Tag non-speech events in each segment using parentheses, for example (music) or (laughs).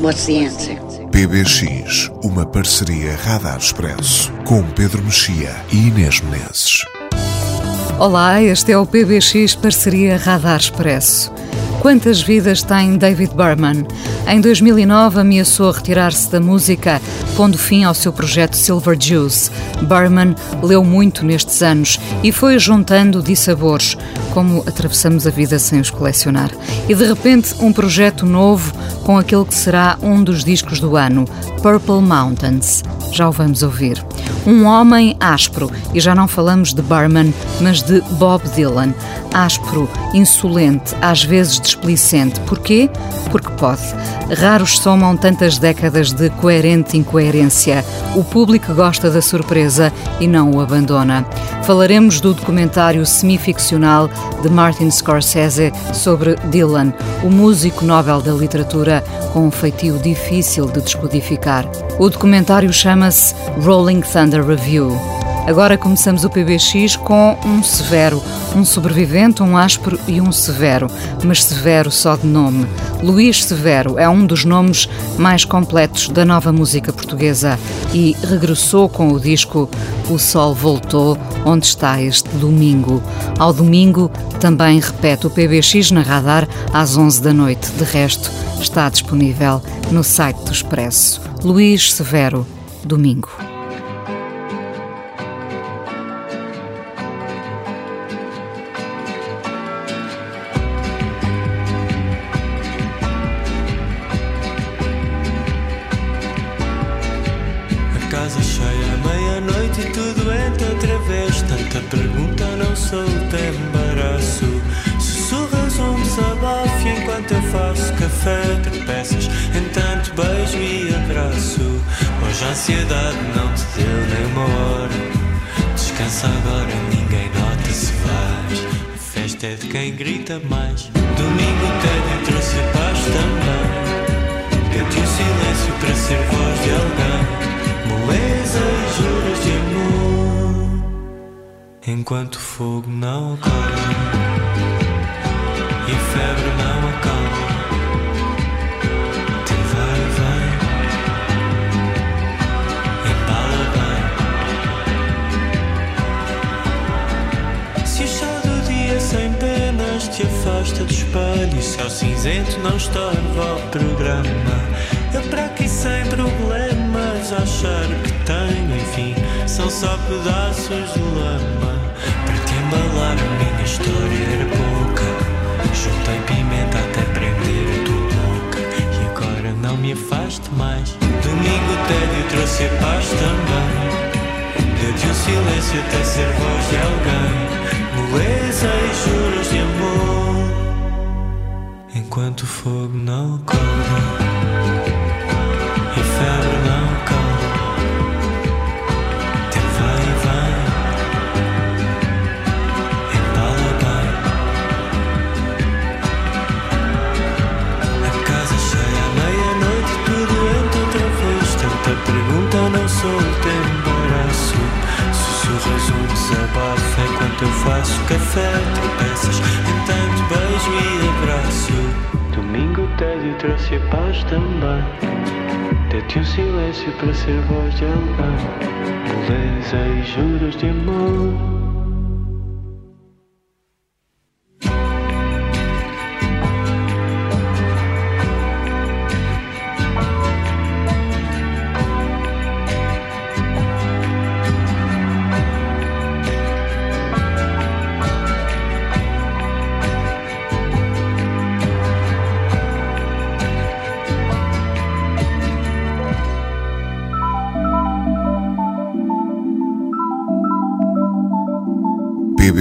what's the answer? PBX, uma parceria Radar Expresso, com Pedro Mexia e Inês Menezes. Olá, este é o PBX Parceria Radar Expresso. Quantas vidas tem David Berman? Em 2009 ameaçou retirar-se da música, pondo fim ao seu projeto Silver Juice. Berman leu muito nestes anos e foi juntando dissabores, como atravessamos a vida sem os colecionar. E de repente, um projeto novo com aquele que será um dos discos do ano, Purple Mountains. Já o vamos ouvir. Um homem áspero, e já não falamos de Berman, mas de Bob Dylan. Áspero, insolente, às vezes displicente. Porquê? Porque pode. Raros somam tantas décadas de coerente incoerência. O público gosta da surpresa e não o abandona. Falaremos do documentário semificcional de Martin Scorsese sobre Dylan, o músico Nobel da Literatura com um feitio difícil de descodificar. O documentário chama-se Rolling Thunder Review. Agora começamos o PBX com um severo, um sobrevivente, um áspero e um severo, mas severo só de nome. Luís Severo é um dos nomes mais completos da nova música portuguesa e regressou com o disco O Sol Voltou, onde está este domingo. Ao domingo também repete o PBX na radar às 11 da noite. De resto, está disponível no site do Expresso. Luís Severo, domingo. Tem embaraço. Sussurras um desabafo enquanto eu faço café. Tropeças em tanto beijo e abraço. Hoje a ansiedade não te deu nem uma hora. Descansa agora, ninguém nota se vais. A festa é de quem grita mais. Domingo tédio trouxe paz também. Deu-te o silêncio para ser voz de alguém moleza e juras de amor Enquanto o fogo não acorda E a febre não acalma Teu vai vem Embala bem Se o chá do dia sem penas te afasta do espelho se ao cinzento não estorva o programa Eu para aqui sem problemas achar que tenho, enfim, são só pedaços de lama. Embalar, a minha história era pouca. Juntei pimenta até prender a tua boca. E agora não me afaste mais. Domingo tédio trouxe a paz também. Deu-te um silêncio até ser voz de alguém. Beleza e juros de amor. Enquanto o fogo não acorda. E febre não desabafo Enquanto eu faço café Tropeças em tanto beijo e abraço. Domingo tédio trouxe a paz também. Dê-te um silêncio para ser voz de alguém. Beleza e juros de amor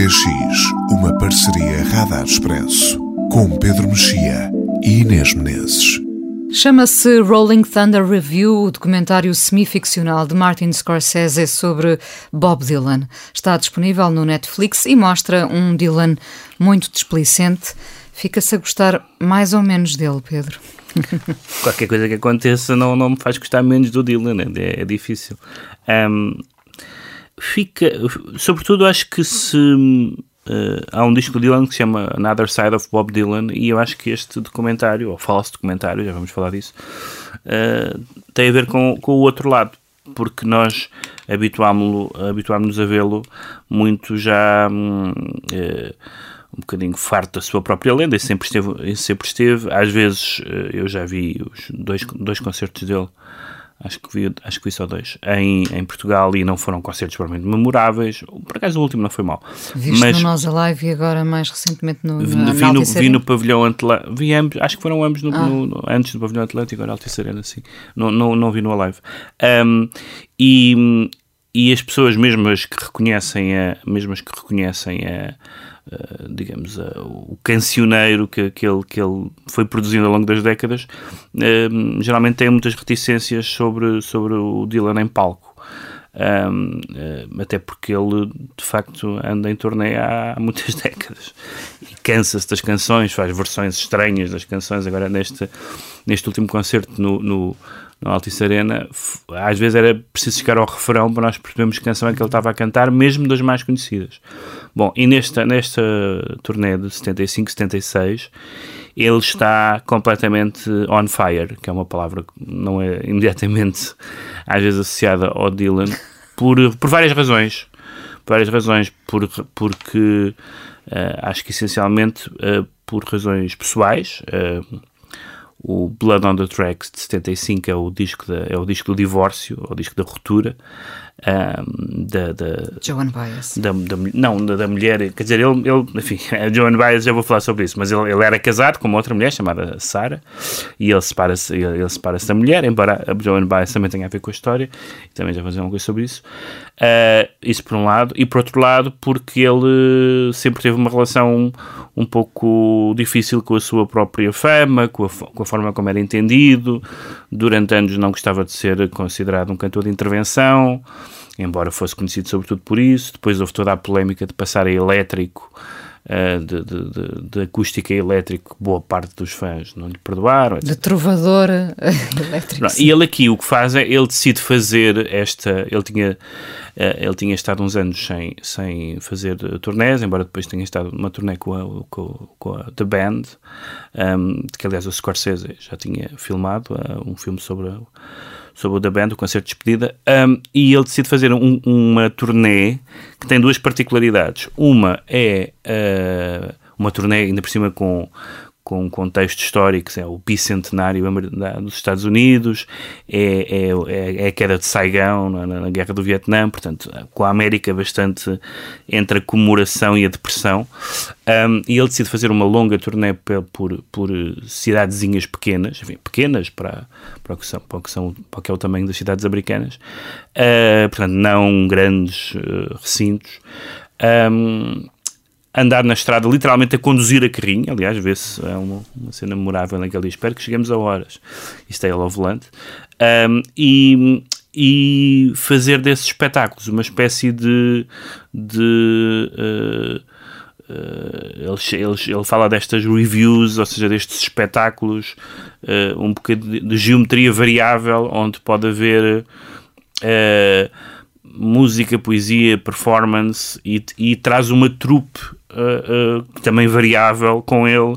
PBX, uma parceria Radar Expresso, com Pedro Mexia e Inês Menezes. Chama-se Rolling Thunder Review, o documentário semi-ficcional de Martin Scorsese sobre Bob Dylan. Está disponível no Netflix e mostra um Dylan muito displicente. Fica-se a gostar mais ou menos dele, Pedro. Qualquer coisa que aconteça não, não me faz gostar menos do Dylan, é, é difícil. Um, fica, sobretudo, acho que se Uh, há um disco de Dylan que se chama Another Side of Bob Dylan e eu acho que este documentário, ou falso documentário, já vamos falar disso, uh, tem a ver com, com o outro lado, porque nós habituámos-nos a vê-lo muito já uh, um bocadinho farto da sua própria lenda, e sempre esteve, sempre esteve. às vezes eu já vi os dois, dois concertos dele acho que vi, acho que vi só dois, em, em Portugal e não foram concertos provavelmente memoráveis. Por acaso o último não foi mal. Viste mas, no Nós Alive e agora mais recentemente no, na, vi, no, vi no pavilhão Atlântico, vi ambos, acho que foram ambos no, ah. no, no, antes do pavilhão Atlântico, agora Altice Arena, sim. Não, não, não vi no Alive. Um, e, e as pessoas mesmo as que reconhecem a, mesmo as que reconhecem a Uh, digamos, uh, o cancioneiro que, que, ele, que ele foi produzindo ao longo das décadas, uh, geralmente tem muitas reticências sobre, sobre o Dylan em palco. Até porque ele de facto anda em turnê há muitas (laughs) décadas e cansa-se das canções, faz versões estranhas das canções. Agora, neste, neste último concerto no no Altice Arena, às vezes era preciso chegar ao refrão para nós percebermos que canção é que ele estava a cantar, mesmo das mais conhecidas. Bom, e nesta, nesta turnê de 75, 76, ele está completamente on fire, que é uma palavra que não é imediatamente, às vezes, associada ao Dylan, por, por várias razões. Por várias razões, por, porque uh, acho que essencialmente uh, por razões pessoais. Uh, o Blood on the Tracks de 75 é o disco, da, é o disco do divórcio, é o disco da ruptura. Um, da, da, Joan Baez. Da, da, não, da, da, mulher, quer dizer, ele, ele enfim, a Joan Baez, já vou falar sobre isso, mas ele, ele era casado com uma outra mulher chamada Sarah e ele separa-se ele, ele separa da mulher, embora a Joan Baez também tenha a ver com a história, e também já vou dizer uma coisa sobre isso. Uh, isso por um lado, e por outro lado, porque ele sempre teve uma relação um pouco difícil com a sua própria fama, com a, com a forma como era entendido. Durante anos não gostava de ser considerado um cantor de intervenção, embora fosse conhecido sobretudo por isso. Depois houve toda a polémica de passar a elétrico. Uh, de, de, de, de, acústica elétrico, boa parte dos fãs não lhe perdoaram. De trovador (laughs) elétrico. e ele aqui o que faz é, ele decide fazer esta, ele tinha eh, ele tinha estado uns anos sem, sem fazer turnés, embora depois tenha estado numa turnê com a, com, com a The Band, um, ehm, que aliás o Scorsese já tinha filmado, uh, um filme sobre, a, sobre o The Band, o concerto de despedida, um, e ele decide fazer um, uma turnê que tem duas particularidades. Uma é uh, uma turnê ainda por cima com com um contexto histórico, é o bicentenário dos Estados Unidos, é, é, é a queda de Saigão na, na, Guerra do Vietnã, portanto, com a América bastante entre a comemoração e a depressão. Um, e ele decide fazer uma longa turnê por, por, por cidadezinhas pequenas, enfim, pequenas para, para, o que são, para, o que são, para o que é o tamanho das cidades americanas, uh, portanto, não grandes uh, recintos. Um, andar na estrada, literalmente a conduzir a carrinho. Aliás, vê-se é uma, uma, cena memorável naquele dia. Espero que cheguemos a horas. Isto é ele ao volante. Um, e, e fazer desses espetáculos uma espécie de. de uh, Uh, ele, ele, ele, fala destas reviews, ou seja, destes espetáculos, uh, um bocadinho de, de, geometria variável, onde pode haver uh, música, poesia, performance e, e traz uma trupe uh, uh, também variável com ele,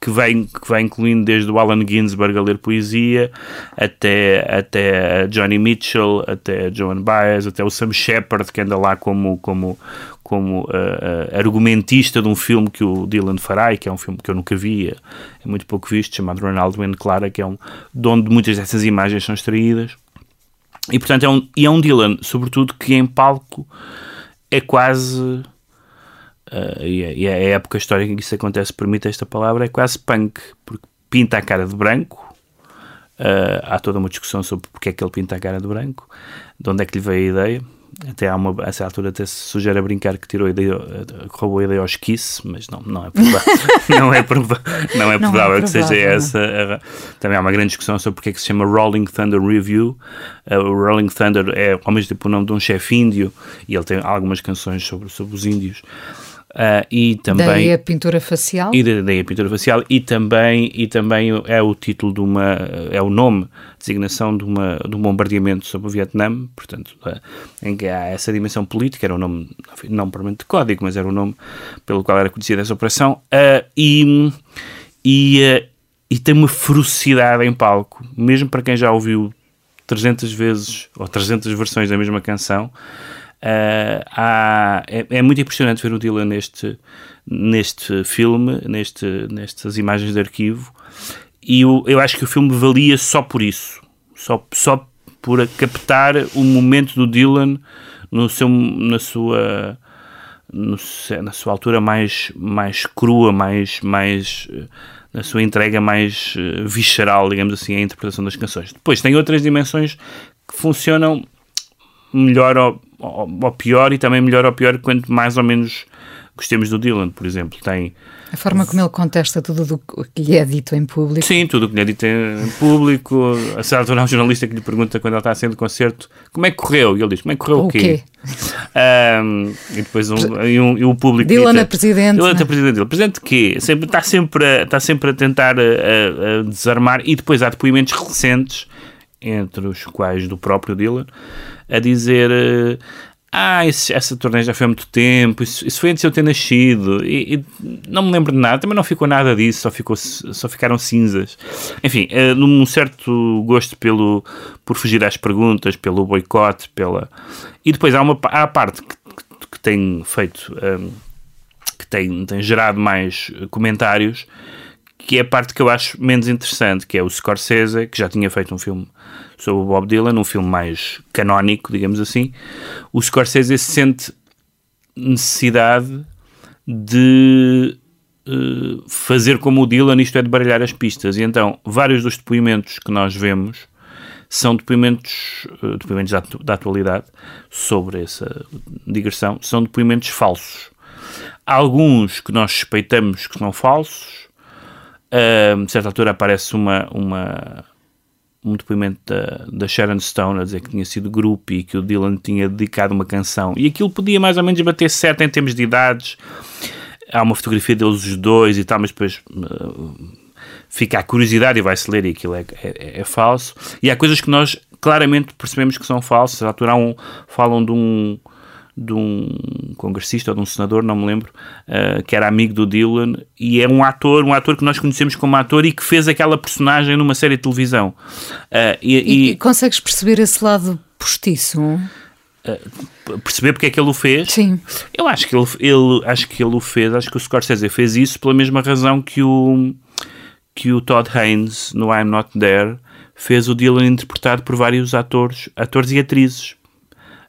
que vai, que vai incluindo desde o Allen Ginsberg a ler poesia até, até Johnny Mitchell, até Joan Baez, até o Sam Shepard, que anda lá como, como, como uh, argumentista de um filme que o Dylan fará, e que é um filme que eu nunca vi, é muito pouco visto, chamado Ronaldo and Clara, que é um, de onde muitas dessas imagens são extraídas. E portanto é um, e é um Dylan, sobretudo, que em palco é quase Uh, e, a, e, a, época histórica em que isso acontece permite esta palavra é quase punk, porque pinta a cara de branco. Uh, há toda uma discussão sobre porque é que ele pinta a cara de branco, de onde é que lhe veio a ideia. até há uma, a essa altura até se sugere a brincar que tirou a ideia, que roubou a ideia aos Kiss, mas não, não é provável, (laughs) não é provável, não é Não é provável que seja não. essa. Também há uma grande discussão sobre porque é que se chama Rolling Thunder Review. Uh, o Rolling Thunder é ao mesmo tempo o nome de um chefe índio e ele tem algumas canções sobre, sobre os índios. Uh, e também Daí a pintura facial. e da- daí a pintura facial. E também e também é o título de uma é o nome designação de uma de um bombardeamento sobre o Vietnã. Portanto eh, em que há essa dimensão política era o nome não propriamente de código mas era o nome pelo qual era conhecida essa operação. Ah, e e, eh, e tem uma ferocidade em palco. Mesmo para quem já ouviu 300 vezes ou 300 versões da mesma canção Uh, há- é, é muito impressionante ver o Dylan neste, neste filme, neste, nestas imagens de arquivo, e eu, eu acho que o filme valia só por isso, só, só por captar o momento do Dylan no seu, na sua no na sua altura mais, mais crua, mais, mais eh, na sua entrega mais eh, visceral, digamos assim, à interpretação das canções. Depois tem outras dimensões que funcionam melhor ou, ou, ou pior e também melhor ou pior quanto mais ou menos gostemos do Dylan, por exemplo. Tem A forma como ele contesta tudo do que lhe é dito em público. Sim, tudo o que lhe é dito em público. A altura há um jornalista que lhe pergunta quando ele está sendo concerto como é que correu? E ele diz, como é que correu o, O quê? Ahm, e depois um, e um- e o público Dylan a presidente, Dylan a presidente dele. Presidente de quê? Sempre, está, sempre a, está sempre a tentar a, a- a desarmar e depois há depoimentos recentes, entre os quais do próprio Dylan, a dizer... eh, ah, essa turnê já foi há muito tempo, isso, isso foi antes de eu ter nascido, e, e não me lembro de nada, também não ficou nada disso, só, ficou, só ficaram cinzas. Enfim, eh, num certo gosto pelo, por fugir às perguntas, pelo boicote, pela... E depois há, uma, há a parte que, que, que tem feito, ehm, que tem, tem gerado mais eh, comentários, que é a parte que eu acho menos interessante, que é o Scorsese, que já tinha feito um filme sobre o Bob Dylan, um filme mais canónico, digamos assim. O Scorsese sente necessidade de eh, fazer como o Dylan, isto é, de baralhar as pistas. E então, vários dos depoimentos que nós vemos são depoimentos, eh, depoimentos da, da atualidade sobre essa digressão, são depoimentos falsos. Alguns que nós suspeitamos que são falsos, a certa altura aparece uma, uma, um depoimento da, da Sharon Stone a dizer que tinha sido grupo e que o Dylan tinha dedicado uma canção e aquilo podia mais ou menos bater certo em termos de idades. Há uma fotografia deles os dois e tal, mas depois uh, fica a curiosidade e vai-se ler e aquilo é, é, é falso. E há coisas que nós claramente percebemos que são falsas. À altura um, falam de um de um congressista ou de um senador, não me lembro, uh, que era amigo do Dylan e é um ator, um ator que nós conhecemos como ator e que fez aquela personagem numa série de televisão. Uh, e, E, e, consegues perceber esse lado postiço? uh, perceber porque é que ele o fez? Sim. Eu acho que ele, ele, acho que ele o fez, acho que o Scorsese fez isso pela mesma razão que o, que o Todd Haynes no I'm Not There fez o Dylan interpretado por vários atores, atores e atrizes.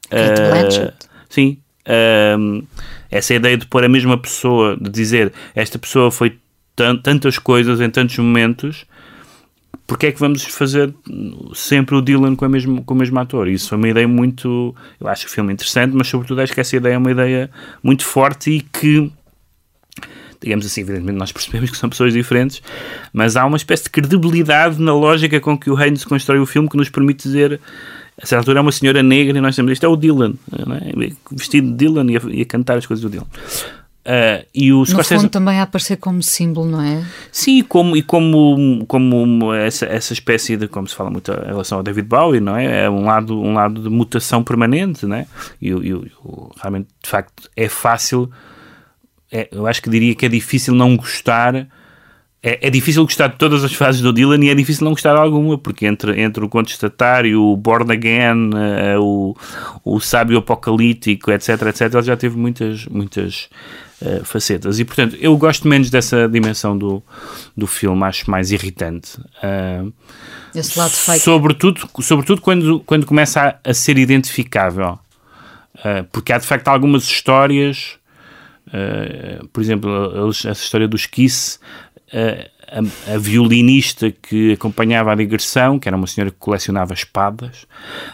Kate Uh, Blanchett. Sim. Um, essa ideia de pôr a mesma pessoa, de dizer esta pessoa foi tan- tantas coisas em tantos momentos, porque é que vamos fazer sempre o Dylan com, a mesmo, com o mesmo ator? Isso é uma ideia muito. Eu acho o filme interessante, mas sobretudo acho que essa ideia é uma ideia muito forte e que. Digamos assim, evidentemente nós (laughs) percebemos que são pessoas diferentes, mas há uma espécie de credibilidade na lógica com que o Haynes constrói o filme que nos permite dizer a certa altura é uma senhora negra e nós temos isto é o Dylan, é? vestido de Dylan e a, e a cantar as coisas do Dylan. Uh, e o No Scorsese, fundo também a aparecer como símbolo, não é? Sim, e como, e como, como essa, essa espécie de, como se fala muito em relação ao David Bowie, não é? É um lado, um lado de mutação permanente, não é? E, e, e realmente, de facto, é fácil, é, eu acho que diria que é difícil não gostar, é, é difícil gostar de todas as fases do Dylan e é difícil não gostar de alguma, porque entre, entre o contestatário, o Born Again, uh, o, o sábio apocalíptico, etc, etc, ele já teve muitas, muitas uh, facetas. E, portanto, eu gosto menos dessa dimensão do, do filme, acho mais irritante. Uh, Esse lado fake. Sobretudo, sobretudo quando, quando começa a, a ser identificável. Uh, porque há, de facto, algumas histórias... Uh, por exemplo, essa história dos Kiss, a, a, violinista que acompanhava a digressão, que era uma senhora que colecionava espadas,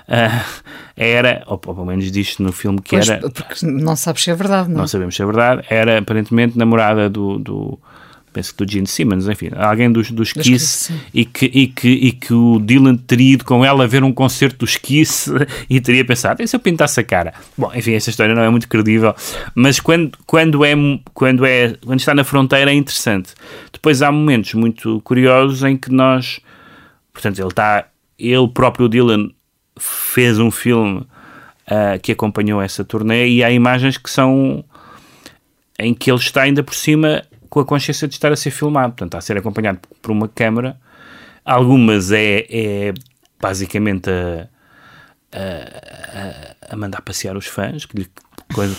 uh, era, ou pelo menos diz no filme que pois, era. Porque não sabes se é verdade, não? Não sabemos se é verdade. Era aparentemente namorada do, do penso que do Gene Simmons, enfim, alguém dos, dos Kiss, e, que, e, que, e que o Dylan teria ido com ela a ver um concerto dos Kiss (laughs) e teria pensado, e se eu pintasse a cara? Bom, enfim, essa história não é muito credível, mas quando, quando, é, quando, é, quando está na fronteira é interessante. Depois há momentos muito curiosos em que nós, portanto, ele está, ele próprio Dylan fez um filme uh, que acompanhou essa turnê e há imagens que são em que ele está ainda por cima com a consciência de estar a ser filmado, portanto, a ser acompanhado por uma câmara. Algumas é, é basicamente a, a, a, mandar passear os fãs, que lhe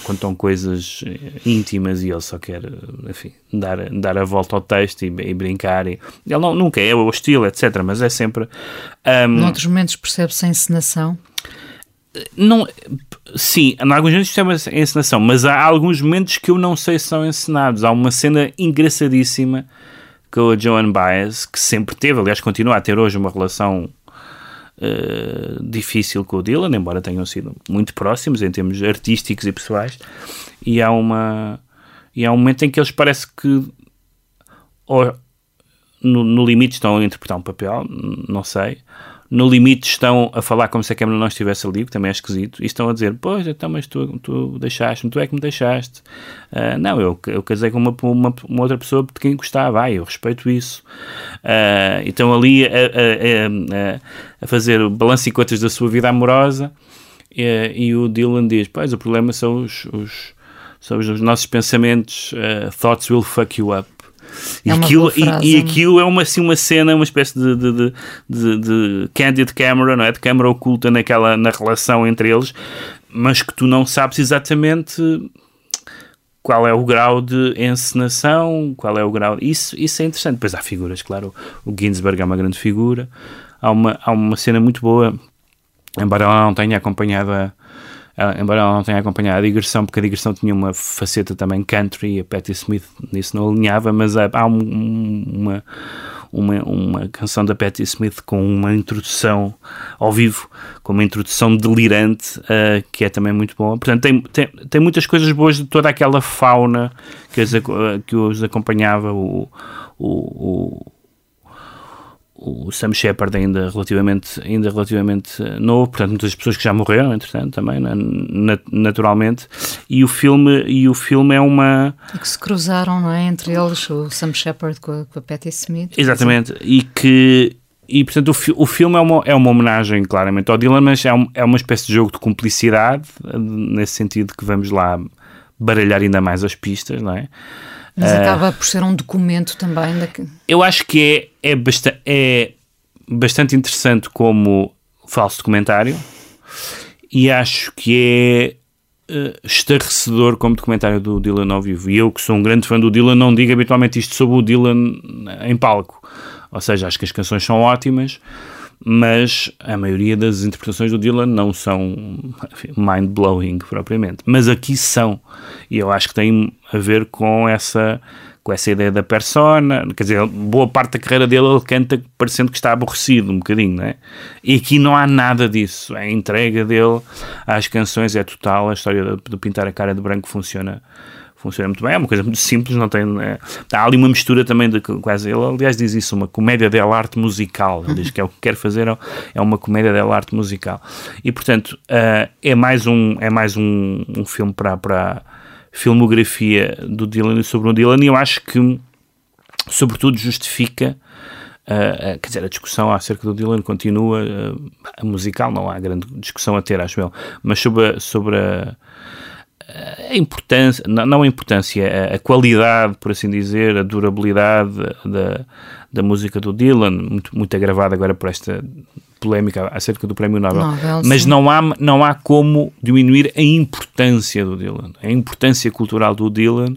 contam coisas íntimas e ele só quer, enfim, dar, dar a volta ao texto e, e brincar. E, ele não, nunca é hostil, etc., mas é sempre. Um, Noutros momentos percebe-se a encenação? Não, sim, em alguns momentos isto é encenação, mas há alguns momentos que eu não sei se são encenados. Há uma cena engraçadíssima com a Joan Baez, que sempre teve, aliás, continua a ter hoje uma relação uh, difícil com o Dylan, embora tenham sido muito próximos em termos artísticos e pessoais. E há uma e há um momento em que eles parece que ou, no, no limite estão a interpretar um papel, não sei, no limite estão a falar como se a câmera não estivesse ali, que também é esquisito, e estão a dizer, pois, então, mas tu, tu deixaste-me, tu é que me deixaste. Uh, não, eu, eu casei com uma, uma, uma, outra pessoa de quem gostava, ah, eu respeito isso. Uh, então ali a, a, a, a, fazer o balanço e contas da sua vida amorosa, e, e o Dylan diz, pois, o problema são os, os são os nossos pensamentos, uh, thoughts will fuck you up. E, é aquilo, e, e, aquilo é uma, assim, uma cena, uma espécie de, de, de, de, de candid camera, não é? De câmara oculta naquela, na relação entre eles, mas que tu não sabes exatamente qual é o grau de encenação, qual é o grau. Isso, isso é interessante. Depois há figuras, claro. O Ginsberg é uma grande figura. Há uma, há uma cena muito boa, embora ela não tenha acompanhado a, embora ela não tenha acompanhado a digressão, porque a digressão tinha uma faceta também country e a Patti Smith nisso não alinhava, mas há, há um, uma, uma, uma canção da Patti Smith com uma introdução ao vivo, com uma introdução delirante, uh, que é também muito boa. Portanto, tem, tem, tem muitas coisas boas de toda aquela fauna que os, que os acompanhava, o, o, o o Sam Shepard ainda relativamente, ainda relativamente novo, portanto muitas pessoas que já morreram, entretanto, também, naturalmente, e o filme, e o filme é uma... E que se cruzaram, não é, entre eles, o Sam Shepard com a, com a Patti Smith. Exatamente, e que... E, portanto, o, o filme é uma, é uma homenagem, claramente, ao Dylan, mas é, um, é uma espécie de jogo de cumplicidade, nesse sentido que vamos lá baralhar ainda mais as pistas, não é? Mas acaba por ser um documento também. Da... Eu acho que é, é, basta é bastante interessante como falso documentário e acho que é uh, estarrecedor como documentário do Dylan ao vivo. E eu, que sou um grande fã do Dylan, não digo habitualmente isto sobre o Dylan em palco. Ou seja, acho que as canções são ótimas, mas a maioria das interpretações do Dylan não são mind-blowing propriamente, mas aqui são, e eu acho que tem a ver com essa com essa ideia da persona, quer dizer, boa parte da carreira dele ele canta parecendo que está aborrecido um bocadinho, não é? E aqui não há nada disso, a entrega dele às canções é total, a história de pintar a cara de branco funciona funciona muito bem, é uma coisa muito simples, não tem. É, há ali uma mistura também de quase. Ele, aliás, diz isso, uma comédia de arte musical. Ele diz que é o que quer fazer, é uma comédia de arte musical. E portanto, uh, é mais um, é mais um, um filme para, para filmografia do Dylan e sobre o Dylan, e eu acho que, sobretudo, justifica. Uh, quer dizer, a discussão acerca do Dylan continua, uh, musical não há grande discussão a ter, acho eu, mas sobre a, sobre a, a importância, não a importância, a, qualidade, por assim dizer, a durabilidade da, da música do Dylan, muito, muito agravada agora por esta polémica acerca do Prémio Nobel. Nobel Mas não há, não há como diminuir a importância do Dylan, a importância cultural do Dylan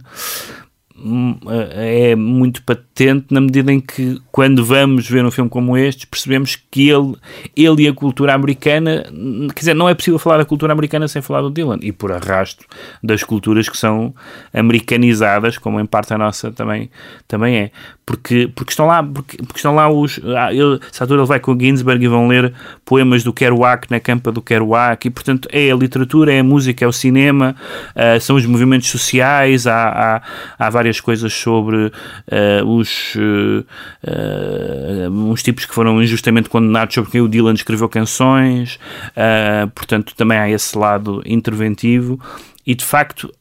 é muito patente na medida em que, quando vamos ver um filme como este, percebemos que ele, ele e a cultura americana, quer dizer, não é possível falar da cultura americana sem falar do Dylan, e por arrasto das culturas que são americanizadas, como em parte a nossa também, também é. Porque, porque, estão lá, porque, porque estão lá os. Ah, ele, altura ele vai com o Ginsberg e vão ler poemas do Kerouac na campa do Kerouac, e portanto é a literatura, é a música, é o cinema, uh, são os movimentos sociais, há, há, há várias coisas sobre uh, os, uh, uns tipos que foram injustamente condenados sobre quem o Dylan escreveu canções, portanto também há esse lado interventivo, e de facto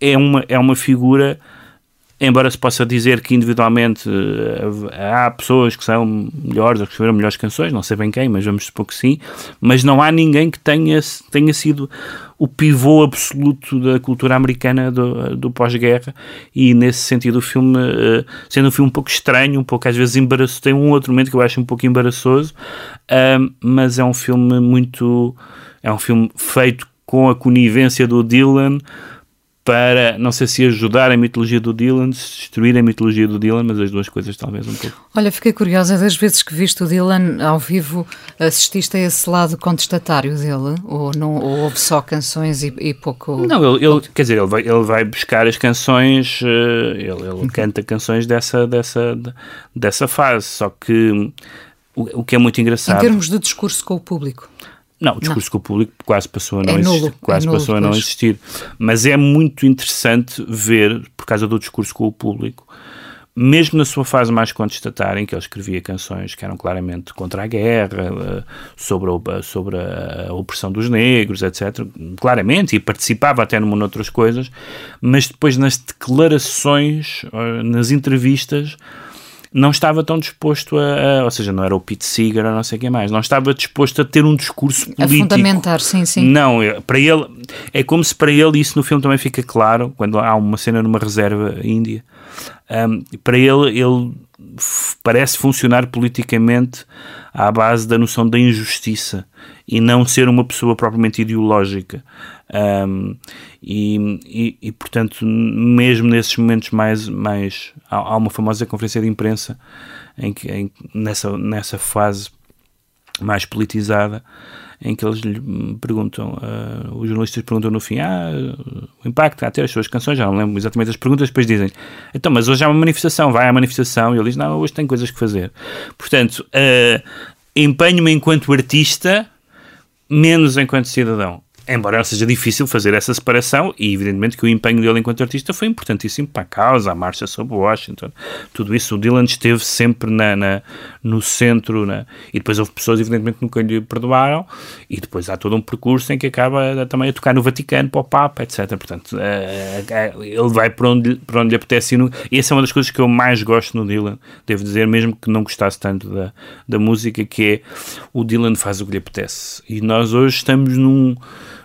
é uma, é uma figura embora se possa dizer que individualmente há pessoas que são melhores ou que escreveram melhores canções, não sei bem quem, mas vamos supor que sim, mas não há ninguém que tenha, tenha sido o pivô absoluto da cultura americana do, do pós-guerra. E nesse sentido o filme, uh, sendo um filme um pouco estranho, um pouco às vezes embaraçoso, tem um outro momento que eu acho um pouco embaraçoso, mas é um filme muito, é um filme feito com a conivência do Dylan, para, não sei se ajudar a mitologia do Dylan, se destruir a mitologia do Dylan, mas as duas coisas talvez um pouco. Olha, fiquei curiosa, das vezes que viste o Dylan ao vivo, assististe a esse lado contestatário dele? Ou, não, ou houve só canções e, e pouco... Não, ele, ele, quer dizer, ele vai, ele vai buscar as canções, eh, ele, ele uhum. canta canções dessa, dessa, dessa fase, só que o, o que é muito engraçado... Em termos de discurso com o público. Não, o discurso não. com o público quase passou a não, é existir, quase é nulo, passou a não existir. Mas é muito interessante ver, por causa do discurso com o público, mesmo na sua fase mais contestatária, em que ele escrevia canções que eram claramente contra a guerra, eh, sobre a, sobre a opressão dos negros, etc., claramente, e participava até numa outras coisas, mas depois nas declarações, eh, nas entrevistas, não estava tão disposto a, a, ou seja, não era o Pete Seeger ou não sei quem mais, não estava disposto a ter um discurso político. A fundamentar, sim, sim. Não, para ele, é como se para ele, isso no filme também fica claro, quando há uma cena numa reserva índia, um, para ele, ele parece funcionar politicamente à base da noção da injustiça e não ser uma pessoa propriamente ideológica. Um, e, e, e, portanto, mesmo nesses momentos mais. mais há, há uma famosa conferência de imprensa em que, em, nessa, nessa fase mais politizada em que eles lhe perguntam, uh, os jornalistas perguntam no fim, ah, o impacto até as suas canções, já não lembro exatamente as perguntas, depois dizem, então, mas hoje há uma manifestação, vai à manifestação, e ele diz, não, hoje tem coisas que fazer. Portanto, uh, empenho-me enquanto artista, menos enquanto cidadão embora seja difícil fazer essa separação, e evidentemente que o empenho dele enquanto artista foi importantíssimo para a causa, a marcha sobre Washington, tudo isso. O Dylan esteve sempre na, na no centro, na, e depois houve pessoas, evidentemente, que nunca lhe perdoaram, e depois há todo um percurso em que acaba também a tocar no Vaticano para o Papa, etc. Portanto, é, é, ele vai para onde, para onde lhe apetece, e essa é uma das coisas que eu mais gosto no Dylan, devo dizer, mesmo que não gostasse tanto da, da música, que é o Dylan faz o que lhe apetece. E nós hoje estamos num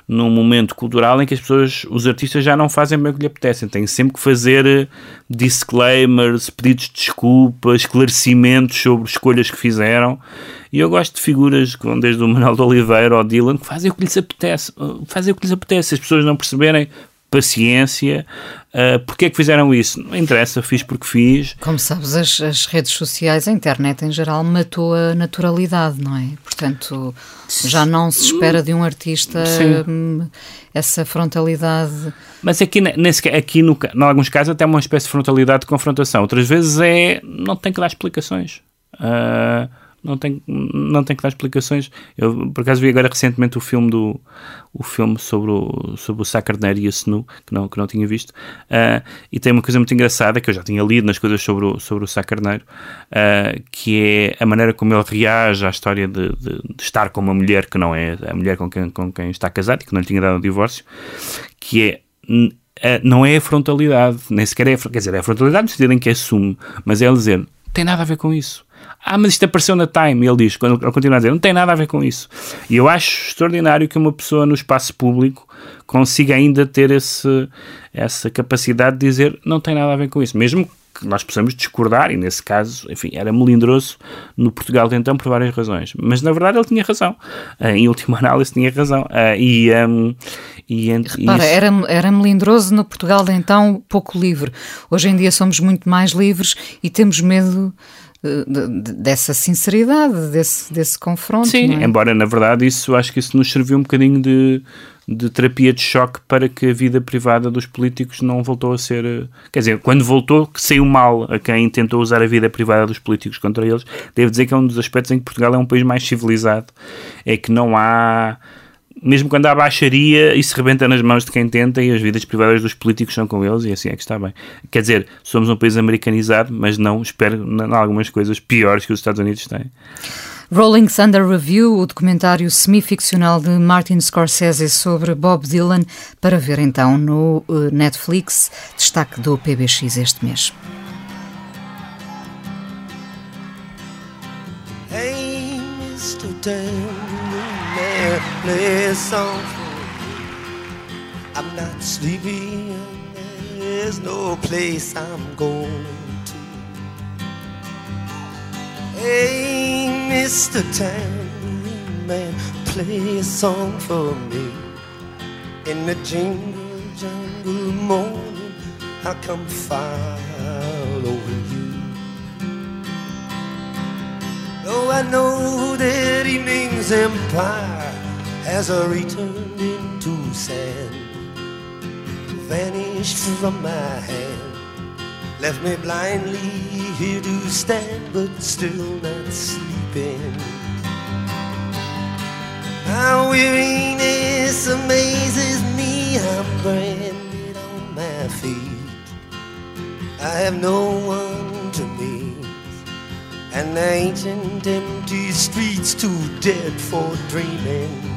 num momento cultural em que as pessoas, os artistas já não fazem bem o que lhe apetecem, têm sempre que fazer eh, disclaimers, pedidos de desculpa, esclarecimentos sobre escolhas que fizeram. E eu gosto de figuras como desde o Manuel de Oliveira ou Dylan que fazem o que lhes apetece, eh, fazem o que lhes apetece. Se as pessoas não perceberem, paciência. Uh, Porquê é que fizeram isso? Não interessa, fiz porque fiz. Como sabes, as, as, redes sociais, a internet em geral, matou a naturalidade, não é? Portanto, já não se espera de um artista hum, essa frontalidade. Mas aqui, nesse, aqui no, em alguns casos, até uma espécie de frontalidade de confrontação. Outras vezes é. não tem que dar explicações. Uh, não tem, não tem que dar explicações. Eu, por acaso, vi agora recentemente o filme do o filme sobre o, sobre o Sacarneiro e a Snu, que não, que não tinha visto, uh, e tem uma coisa muito engraçada que eu já tinha lido nas coisas sobre o, sobre o Sacarneiro, uh, que é a maneira como ele reage à história de, de, de, estar com uma mulher que não é a mulher com quem, com quem está casado e que não lhe tinha dado o divórcio, que é não é a frontalidade, nem sequer é, quer dizer, é a frontalidade no sentido em que assume, mas é ele dizer, tem nada a ver com isso. Ah, mas isto apareceu na Time, ele diz, quando ele continua a dizer, não tem nada a ver com isso. E eu acho extraordinário que uma pessoa no espaço público consiga ainda ter esse, essa capacidade de dizer, não tem nada a ver com isso. Mesmo que nós possamos discordar, e nesse caso, enfim, era melindroso no Portugal de então por várias razões. Mas na verdade ele tinha razão. Uh, em última (laughs) análise, tinha razão. Uh, e, um, e, Repara, isso... era, era melindroso no Portugal de então pouco livre. Hoje em dia somos muito mais livres e temos medo dessa sinceridade, desse, desse confronto. Sim, é? embora na verdade isso acho que isso nos serviu um bocadinho de, de terapia de choque para que a vida privada dos políticos não voltou a ser. Eh, quer dizer, quando voltou, que saiu mal a quem tentou usar a vida privada dos políticos contra eles. Devo dizer que é um dos aspectos em que Portugal é um país mais civilizado. É que não há mesmo quando há baixaria, isso rebenta nas mãos de quem tenta e as vidas privadas dos políticos são com eles e assim é que está bem. Quer dizer, somos um país americanizado, mas não espero em algumas coisas piores que os Estados Unidos têm. Rolling Thunder Review, o documentário semi-ficcional de Martin Scorsese sobre Bob Dylan, para ver então no eh, Netflix, destaque do PBX este mês. Hey, Mr. play a song for me. I'm not sleepy and there's no place I'm going to. Hey, Mr. Tambourine Man, play a song for me. In the jingle jangle morning, I come follow you. Oh, I know that evening's empire has returned into sand, vanished from my hand, left me blindly here to stand, but still not sleeping. My weariness amazes me, I'm branded on my feet. I have no one to meet and the ancient empty streets too dead for dreaming.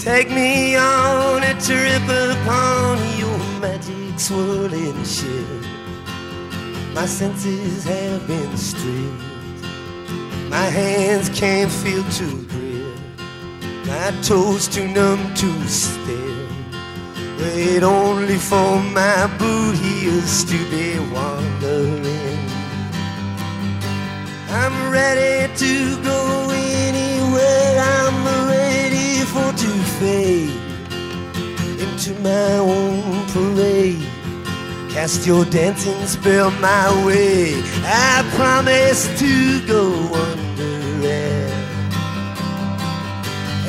Take me on a trip upon your magic swirling ship. My senses have been stripped. My hands can't feel to grip. My toes too numb to stare. Wait only for my boot heels to be wandering. I'm ready to go for to fade into my own parade. Cast your dancing spell my way. I promise to go under it.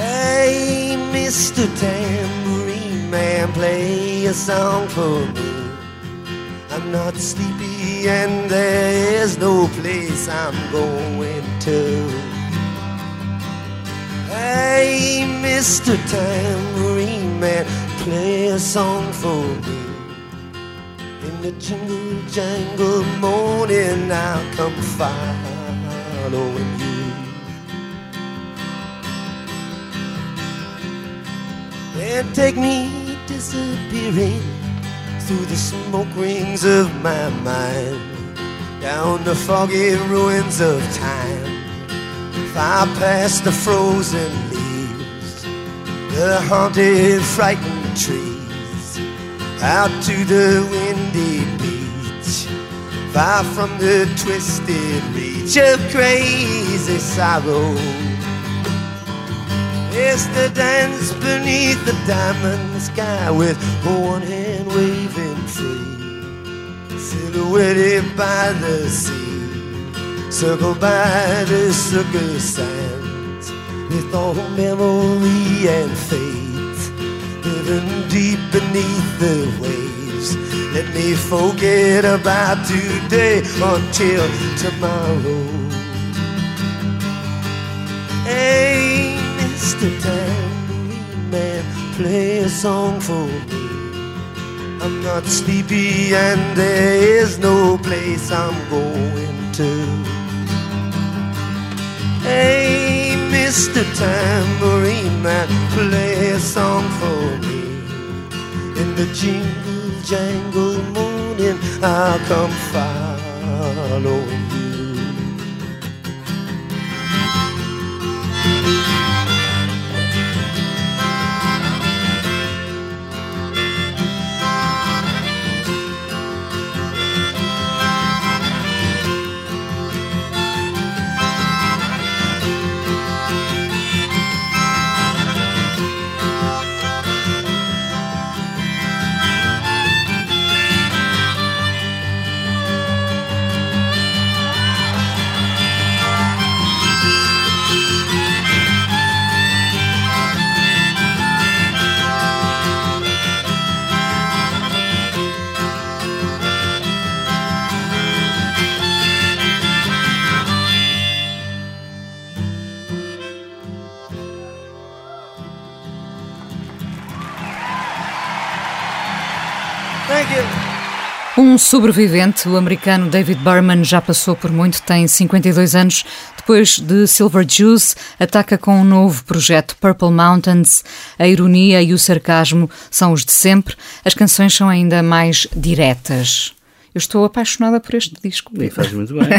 Hey, Mr. Tambourine man, play a song for me. I'm not sleepy and there is no place I'm going to. Hey, Mr. Tambourine Man, play a song for me. In the jingle jangle morning, I'll come following you. And take me disappearing through the smoke rings of my mind, down the foggy ruins of time, far past the frozen leaves, the haunted, frightened trees, out to the windy beach, far from the twisted reach of crazy sorrow. It's the dance beneath the diamond sky with one hand waving free. Silhouetted by the sea, circled by the sugar sands, with all memory and faith, living deep beneath the waves. Let me forget about today until tomorrow. Hey. Mr. Tambourine Man, play a song for me. I'm not sleepy and there is no place I'm going to. Hey, Mr. Tambourine Man, play a song for me. In the jingle jangle morning, I'll come following you. Sobrevivente, o americano David Berman, já passou por muito, tem 52 anos. Depois de Silver Juice, ataca com um novo projeto, Purple Mountains. A ironia e o sarcasmo são os de sempre. As canções são ainda mais diretas. Eu estou apaixonada por este disco. E faz muito bem.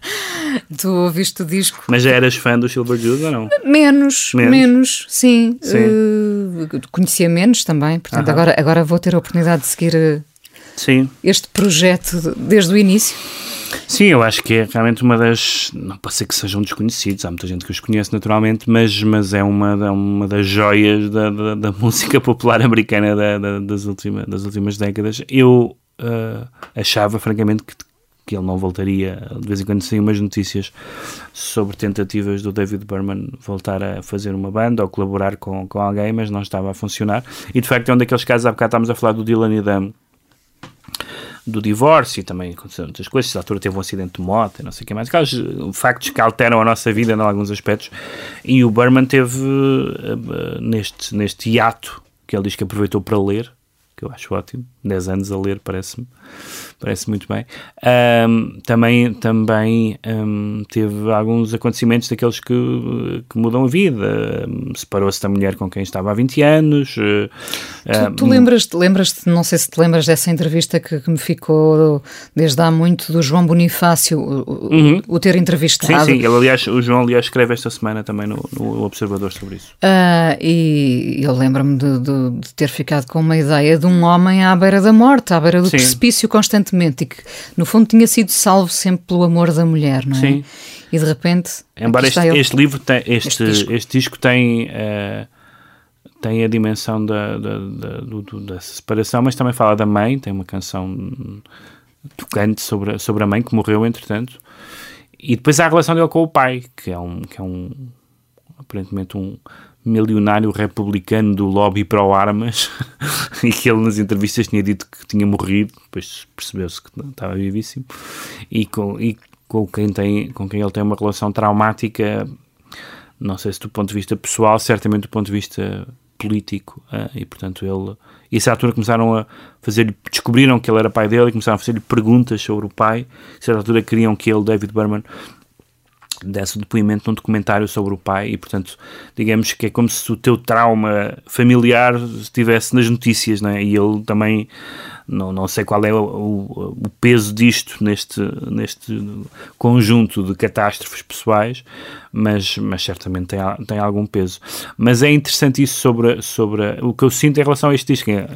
(laughs) tu ouviste o disco. Mas já eras fã do Silver Juice ou não? Menos, menos, menos sim. sim. Uh, conhecia menos também, portanto, uh -huh. agora, agora vou ter a oportunidade de seguir uh, sim. este projeto desde o início. Sim, eu acho que é realmente uma das. Não pode ser que sejam desconhecidos, há muita gente que os conhece naturalmente, mas, mas é uma, uma das joias da, da, da (laughs) música popular americana da, da, das, última, das últimas décadas. Eu uh, achava, francamente, que, que ele não voltaria. De vez em quando saíam umas notícias sobre tentativas do David Berman voltar a fazer uma banda ou colaborar com, com alguém, mas não estava a funcionar. E de facto é um daqueles casos, há bocado estávamos a falar do Dylan e da do divórcio e também aconteceram outras coisas. A altura teve um acidente de moto não sei o que mais. Aqueles factos que alteram a nossa vida em alguns aspectos. E o Berman teve uh, neste, neste hiato que ele diz que aproveitou para ler, que eu acho ótimo. 10 anos a ler, parece-me parece muito bem. Um, também também um, teve alguns acontecimentos daqueles que, que mudam a vida. Um, Separou-se da mulher com quem estava há 20 anos. Uh, tu, tu lembras-te, lembras não sei se te lembras dessa entrevista que, que, me ficou desde há muito do João Bonifácio, o, uhum. o ter entrevistado. Sim, sim, ele, aliás, o João aliás escreve esta semana também no, no Observador sobre isso. Uh, e eu lembro-me de, de, de ter ficado com uma ideia de um homem à beira da morte, à beira do Sim. precipício constantemente e que, no fundo, tinha sido salvo sempre pelo amor da mulher, não é? Sim. E de repente. Embora este, este, livro, tem, este, este, disco. este disco tem. Uh, tem a dimensão da, da, da, da separação, mas também fala da mãe. Tem uma canção tocante sobre, sobre a mãe que morreu, entretanto. E depois há a relação dele com o pai, que é um, que é um aparentemente um milionário republicano do lobby pró-armas (laughs) e que ele nas entrevistas tinha dito que tinha morrido, depois percebeu-se que estava vivíssimo e com, e com, quem tem, com quem ele tem uma relação traumática, não sei se do ponto de vista pessoal, certamente do ponto de vista político uh, e portanto ele e a certa altura começaram a fazer descobriram que ele era pai dele e começaram a fazer-lhe perguntas sobre o pai a altura queriam que ele, David Berman desse depoimento num documentário sobre o pai e, portanto, digamos que é como se o teu trauma familiar estivesse nas notícias, não é? E ele também, não, não sei qual é o, o, o, peso disto neste, neste conjunto de catástrofes pessoais, mas, mas certamente tem, tem algum peso. Mas é interessante isso sobre, sobre o que eu sinto em relação a este disco, é,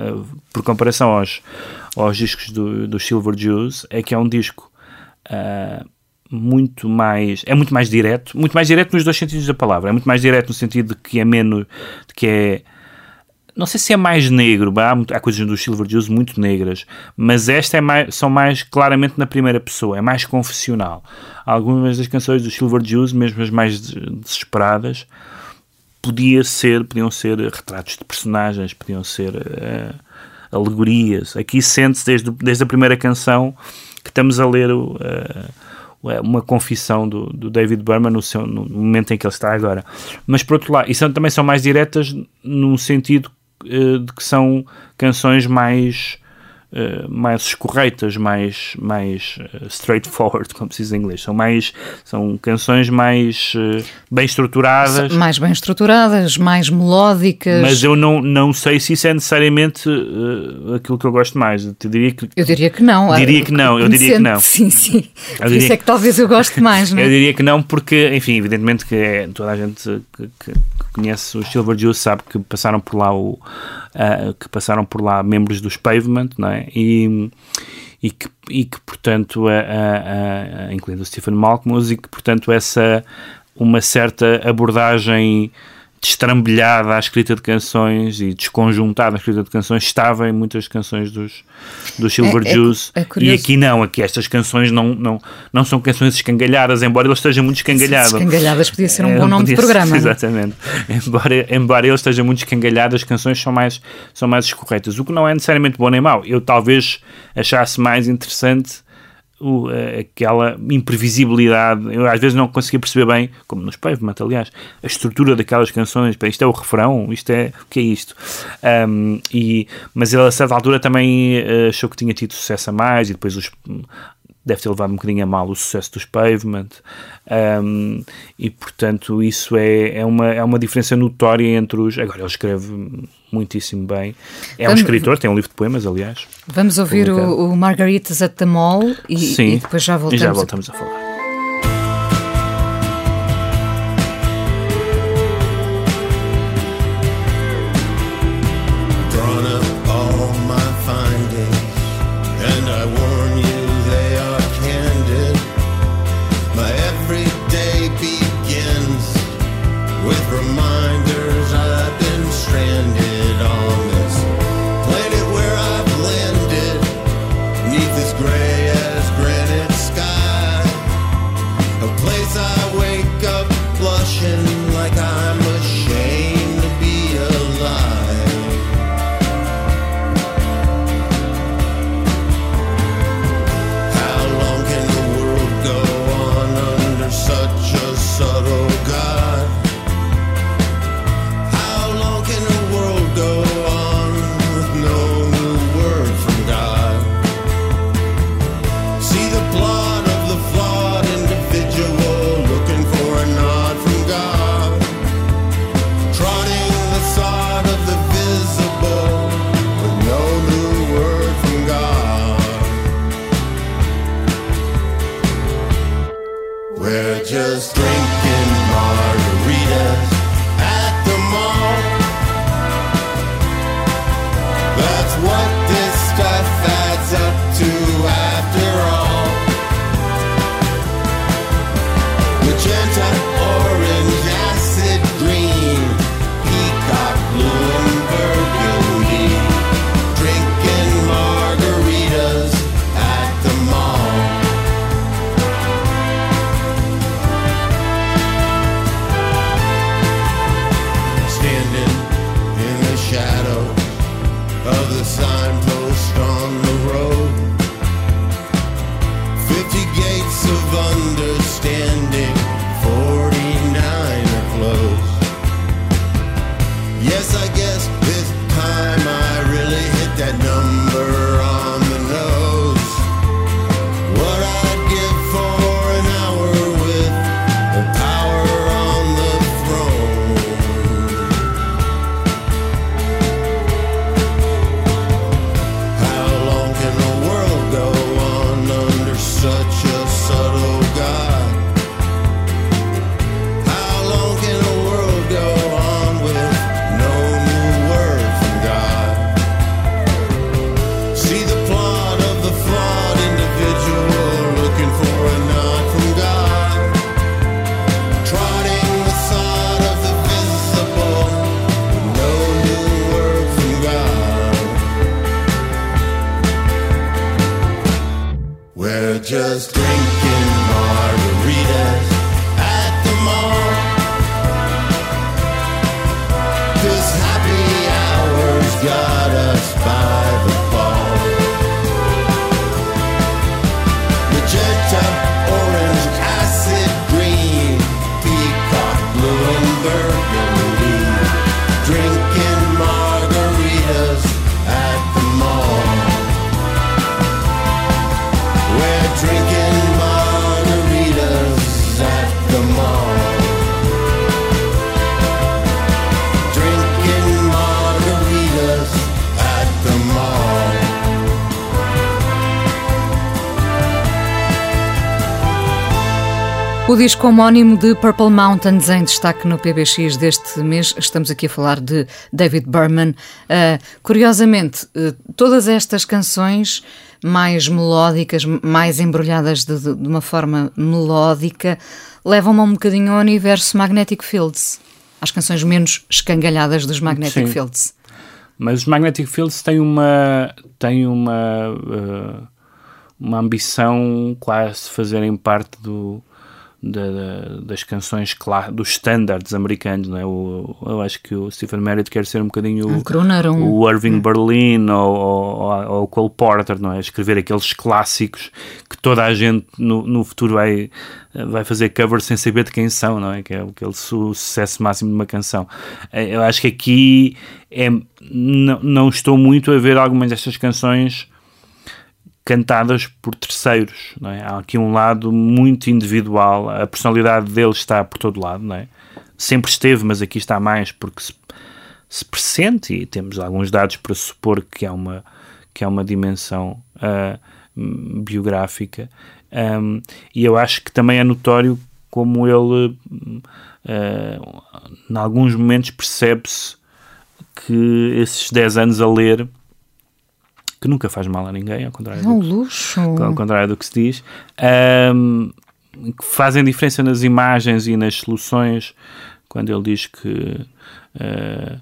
por comparação aos, aos discos do, do Silver Jews, é que é um disco... Uh, muito mais é muito mais direto muito mais direto nos dois sentidos da palavra. É muito mais direto no sentido de que é menos de que é não sei se é mais negro há, há coisas do Silver Juice muito negras mas esta é mais, são mais claramente na primeira pessoa é mais confessional. Algumas das canções do Silver Juice mesmo as mais desesperadas podia ser podiam ser retratos de personagens podiam ser uh, alegorias. Aqui sente-se desde, desde a primeira canção que estamos a ler o uh, uma confissão do, do David Berman no, seu, no, momento em que ele está agora. Mas por outro lado, e são, também são mais diretas no sentido uh, de que são canções mais Uh, mais escorreitas, mais, mais uh, straightforward, (laughs) como se diz em inglês. São, mais, são canções mais uh, bem estruturadas. Mais bem estruturadas, mais melódicas. Mas eu não, não sei se isso é necessariamente aquilo que eu gosto mais. Eu diria que, eu diria que não. Diria que não, eu diria que não. (laughs) Sim, sim. Por isso é que talvez eu goste mais, não é? Eu diria que não, porque, enfim, evidentemente que é, toda a gente que, que conhece o Silver Juice sabe que passaram por lá o uh, que passaram por lá membros dos Pavement, não é? E, e, que, e que, portanto, a, incluindo o Stephen Malcolm, e que, portanto, essa uma certa abordagem destrambelhada à escrita de canções e desconjuntada à escrita de canções estava em muitas canções dos, dos Silver é, é Jews é, é e aqui não, aqui estas canções não, não, não são canções escangalhadas, embora ele esteja muito escangalhado. Escangalhadas podia ser um é, bom nome de programa. Ser, exatamente. Embora, embora ele esteja muito escangalhado, as canções são mais, são mais escorretas, o que não é necessariamente bom nem mau. Eu talvez achasse mais interessante o, aquela imprevisibilidade. Eu às vezes não conseguia perceber bem, como nos Pavement, aliás, a estrutura daquelas canções. Isto é o refrão, isto é o que é isto. Um, e, mas ele a certa altura também uh, achou que tinha tido sucesso a mais e depois os, deve ter levado um bocadinho a mal o sucesso dos Pavement um, e portanto isso é, é, uma, é uma diferença notória entre os agora ele escreve muitíssimo bem. É Vamos, um escritor, tem um livro de poemas aliás Vamos ouvir o, o, Margaritas at the Mall e, Sim, e depois já voltamos, e já voltamos a falar O disco homónimo de Purple Mountains em destaque no PBX deste mês. Estamos aqui a falar de David Berman. Uh, curiosamente, uh, todas estas canções mais melódicas, mais embrulhadas de, de, de uma forma melódica, levam-me um bocadinho ao universo Magnetic Fields. Às canções menos escangalhadas dos Magnetic Sim. Fields. Mas os Magnetic Fields têm uma, têm uma, uh, uma ambição quase fazerem parte do da, das canções dos standards americanos, não é? O, eu acho que o Stephen Merritt quer ser um bocadinho um um... o Irving Berlin ou, ou, ou, o Cole Porter, não é? Escrever aqueles clássicos que toda a gente no, no futuro vai, vai fazer cover sem saber de quem são, não é? Que é aquele sucesso máximo de uma canção. Eu acho que aqui é, não, não estou muito a ver algumas destas canções cantadas por terceiros. É? Há aqui um lado muito individual, a personalidade dele está por todo lado. É? Sempre esteve, mas aqui está mais porque se, se pressente e temos alguns dados para supor que há uma, que há uma dimensão uh, biográfica. Um, e eu acho que também é notório como ele, uh, em alguns momentos, percebe-se que esses 10 anos a ler que nunca faz mal a ninguém, ao contrário, é um do, luxo. ao contrário do que se diz, um, que fazem diferença nas imagens e nas soluções, quando ele diz que uh,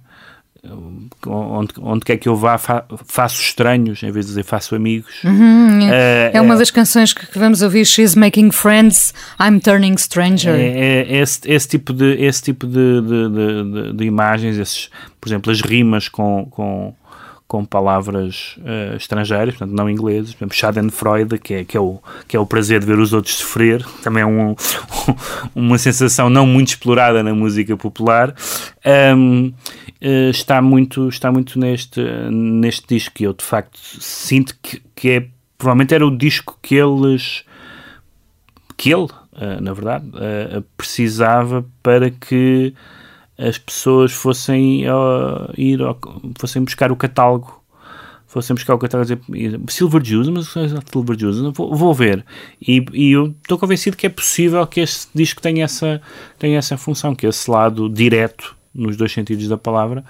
onde, onde quer que eu vá fa faço estranhos, em vez de dizer faço amigos. Uhum, é, uh, é, uma é, das canções que vamos ouvir, She's Making Friends, I'm Turning Stranger. É, é esse, esse, tipo de, esse tipo de, de, de, de imagens, esses, por exemplo, as rimas com, com com palavras uh, estrangeiras, portanto não inglesas, por exemplo, Schadenfreude, que é, que, é o, que é o prazer de ver os outros sofrer, também é um, (laughs) uma sensação não muito explorada na música popular, um, uh, eh, está muito, está muito neste, neste disco que eu de facto sinto que, que é, provavelmente era o disco que eles, que ele, uh, na verdade, precisava para que as pessoas fossem uh, ir fossem buscar o catálogo fossem buscar o catálogo e dizer Silver Juice, mas é Silver Juice, vou, vou ver. E, e eu estou convencido que é possível que este disco tenha essa, tenha essa função, que esse lado direto nos dois sentidos da palavra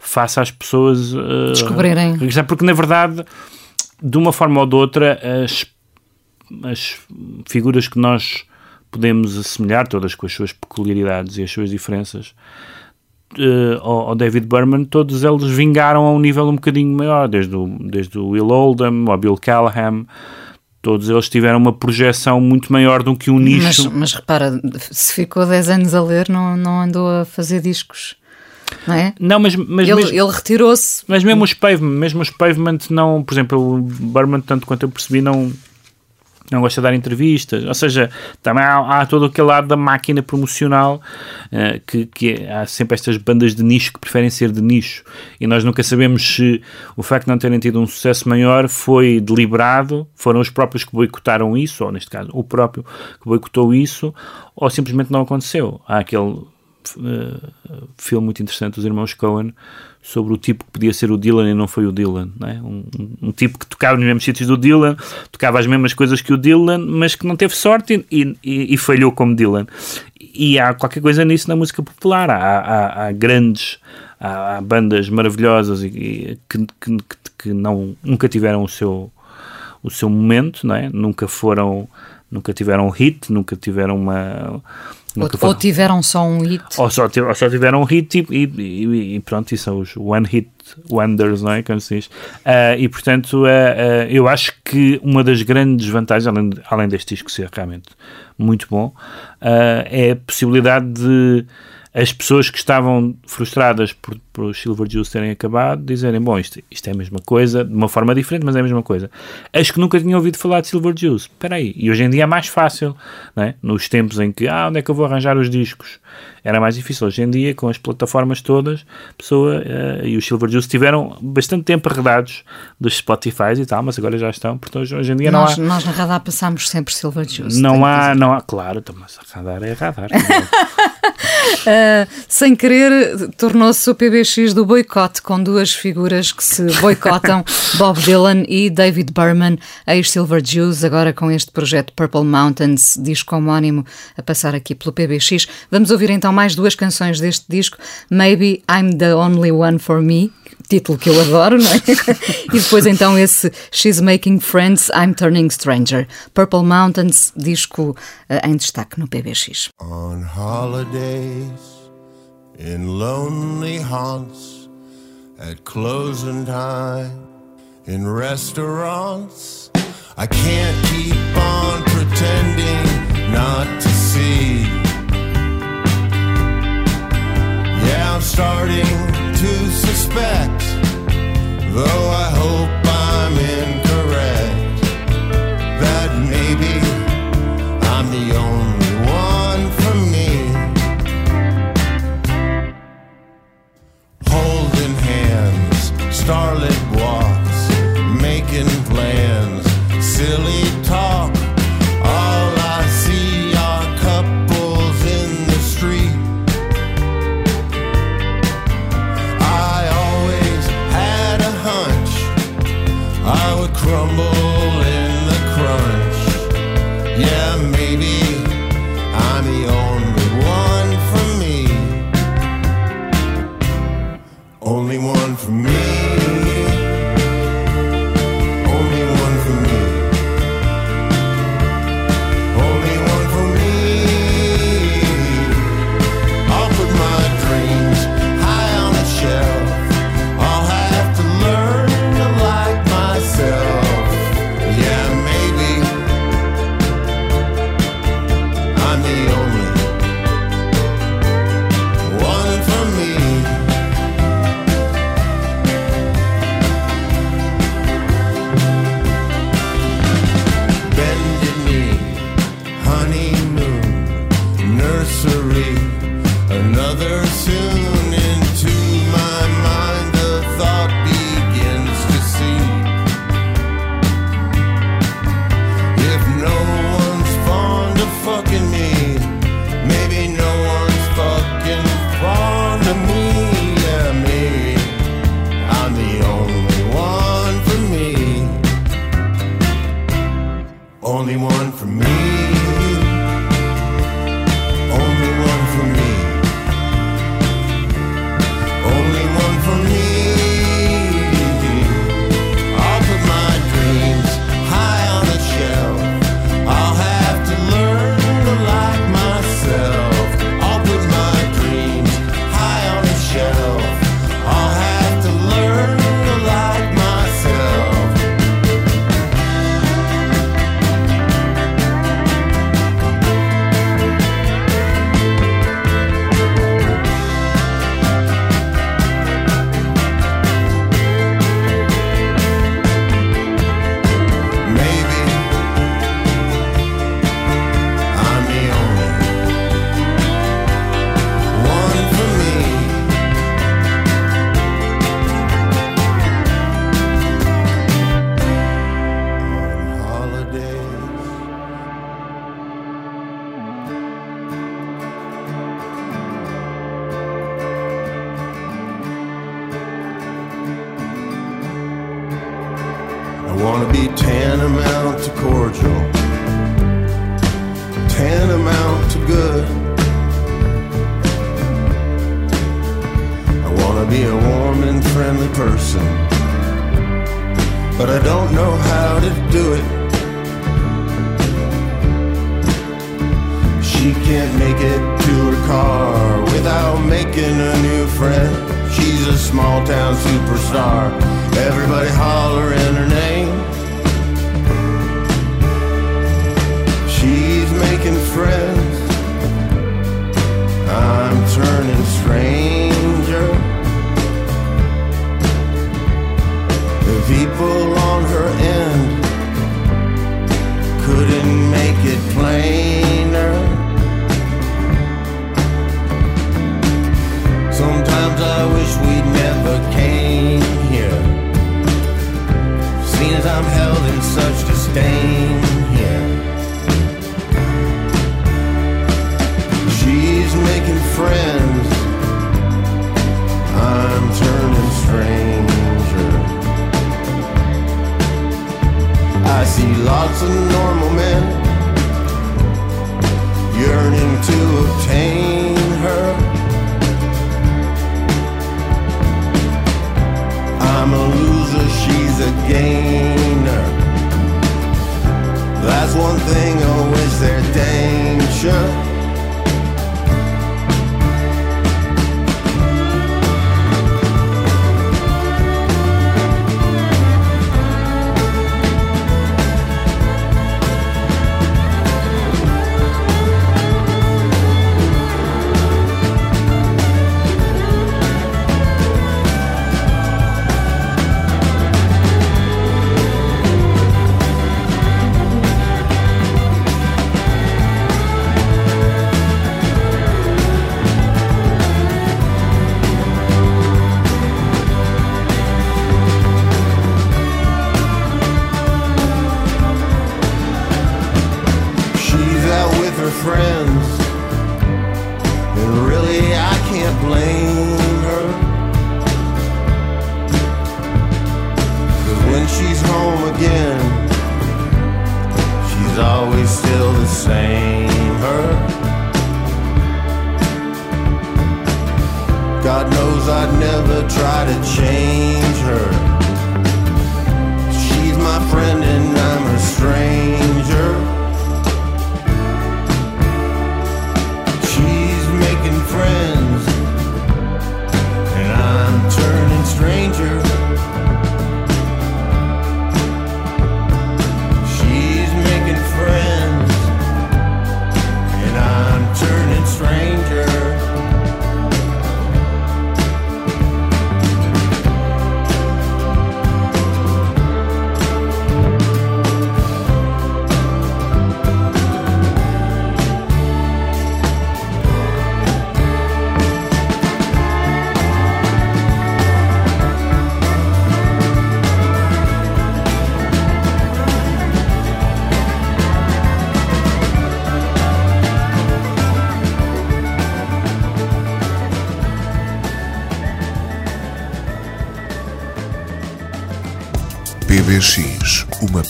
faça as pessoas uh, descobrirem. porque na verdade de uma forma ou de outra as, as figuras que nós podemos assemelhar, todas com as suas peculiaridades e as suas diferenças, uh, ao, ao, David Berman, todos eles vingaram a um nível um bocadinho maior, desde o, desde o Will Oldham, ao Bill Callahan, todos eles tiveram uma projeção muito maior do que um nicho. Mas, mas repara, se ficou 10 anos a ler, não, não andou a fazer discos. Não, é? não mas, mas ele, mesmo, ele retirou-se. Mas mesmo os Pavement, mesmo os Pavement não, por exemplo, o Berman, tanto quanto eu percebi, não, não gosta de dar entrevistas, ou seja, também há, há todo aquele lado da máquina promocional uh, que, que há sempre estas bandas de nicho que preferem ser de nicho e nós nunca sabemos se o facto de não terem tido um sucesso maior foi deliberado, foram os próprios que boicotaram isso, ou neste caso o próprio que boicotou isso, ou simplesmente não aconteceu. Há aquele uh, filme muito interessante dos irmãos Cohen sobre o tipo que podia ser o Dylan e não foi o Dylan, é? um, um, tipo que tocava nos mesmos sítios do Dylan, tocava as mesmas coisas que o Dylan, mas que não teve sorte e, e, e falhou como Dylan. E há qualquer coisa nisso na música popular. Há, há, há grandes, há, há, bandas maravilhosas e, que, que, que, não, nunca tiveram o seu, o seu momento, não é? Nunca foram, nunca tiveram um hit, nunca tiveram uma ou, ou, tiveram só um hit. Ou só, ou só tiveram um hit e, e, e, pronto, e são os one hit wonders, não é? Como se diz. Uh, e portanto, uh, uh, eu acho que uma das grandes vantagens, além, além deste disco ser realmente muito bom, é a possibilidade de as pessoas que estavam frustradas por, por os Silver Juice terem acabado dizerem, bom, isto, isto é a mesma coisa, de uma forma diferente, mas é a mesma coisa. As que nunca tinham ouvido falar de Silver Juice, espera aí, e hoje em dia é mais fácil, não é? nos tempos em que, ah, onde é que eu vou arranjar os discos? Era mais difícil. Hoje em dia, com as plataformas todas, a pessoa uh, e os Silver Juice tiveram bastante tempo arredados dos Spotify e tal, mas agora já estão, portanto hoje em dia nós, não há... Nós na Radar passamos sempre Silver Juice. Não há, não há, claro, então, mas Radar é Radar. (laughs) Uh, sem querer, tornou-se o PBX do boicote, com duas figuras que se boicotam (laughs) Bob Dylan e David Berman, ex-Silver Jews, agora com este projeto Purple Mountains, disco homónimo, a passar aqui pelo PBX. Vamos ouvir então mais duas canções deste disco, Maybe I'm the Only One for Me, título que eu adoro, não é? (laughs) e depois então esse She's Making Friends, I'm Turning Stranger. Purple Mountains, disco uh, em destaque no PBX. On holidays, in lonely haunts, at closing time. in restaurants. I can't keep on pretending not to see. Yeah, I'm starting to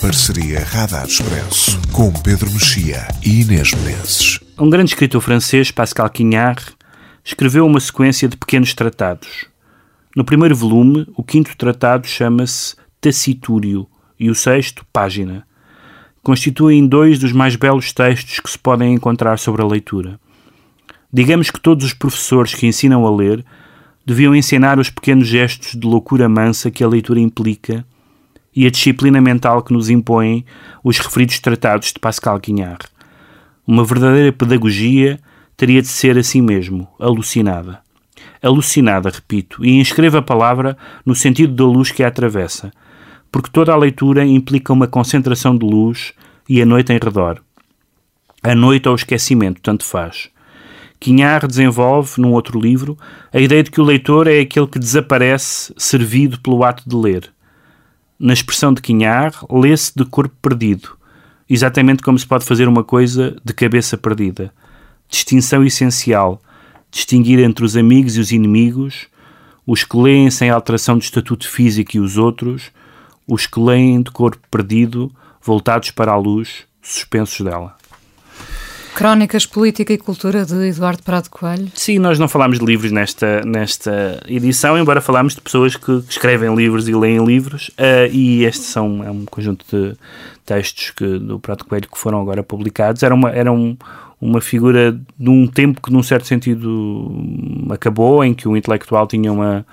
parceria Radar Expresso com Pedro Mexia e Inês Menezes. Um grande escritor francês, Pascal Quignard, escreveu uma sequência de pequenos tratados. No primeiro volume, o quinto tratado chama-se Tacitúrio e o sexto, Página. Constituem dois dos mais belos textos que se podem encontrar sobre a leitura. Digamos que todos os professores que ensinam a ler deviam ensinar os pequenos gestos de loucura mansa que a leitura implica e a disciplina mental que nos impõem os referidos tratados de Pascal Quignard. Uma verdadeira pedagogia teria de ser assim mesmo, alucinada. Alucinada, repito, e inscreva a palavra no sentido da luz que a atravessa, porque toda a leitura implica uma concentração de luz e a noite em redor. A noite ou o esquecimento, tanto faz. Quignard desenvolve, num outro livro, a ideia de que o leitor é aquele que desaparece servido pelo ato de ler. Na expressão de Quignard, lê-se de corpo perdido, exatamente como se pode fazer uma coisa de cabeça perdida. Distinção essencial, distinguir entre os amigos e os inimigos, os que leem sem alteração de estatuto físico e os outros, os que leem de corpo perdido, voltados para a luz, suspensos dela. Crónicas Política e Cultura de Eduardo Prado Coelho. Sim, nós não falámos de livros nesta, nesta edição, embora falámos de pessoas que escrevem livros e leem livros, uh, e este são, é um conjunto de textos que, do Prado Coelho que foram agora publicados. Era uma, era um, uma figura de um tempo que, num certo sentido, acabou, em que o intelectual tinha uma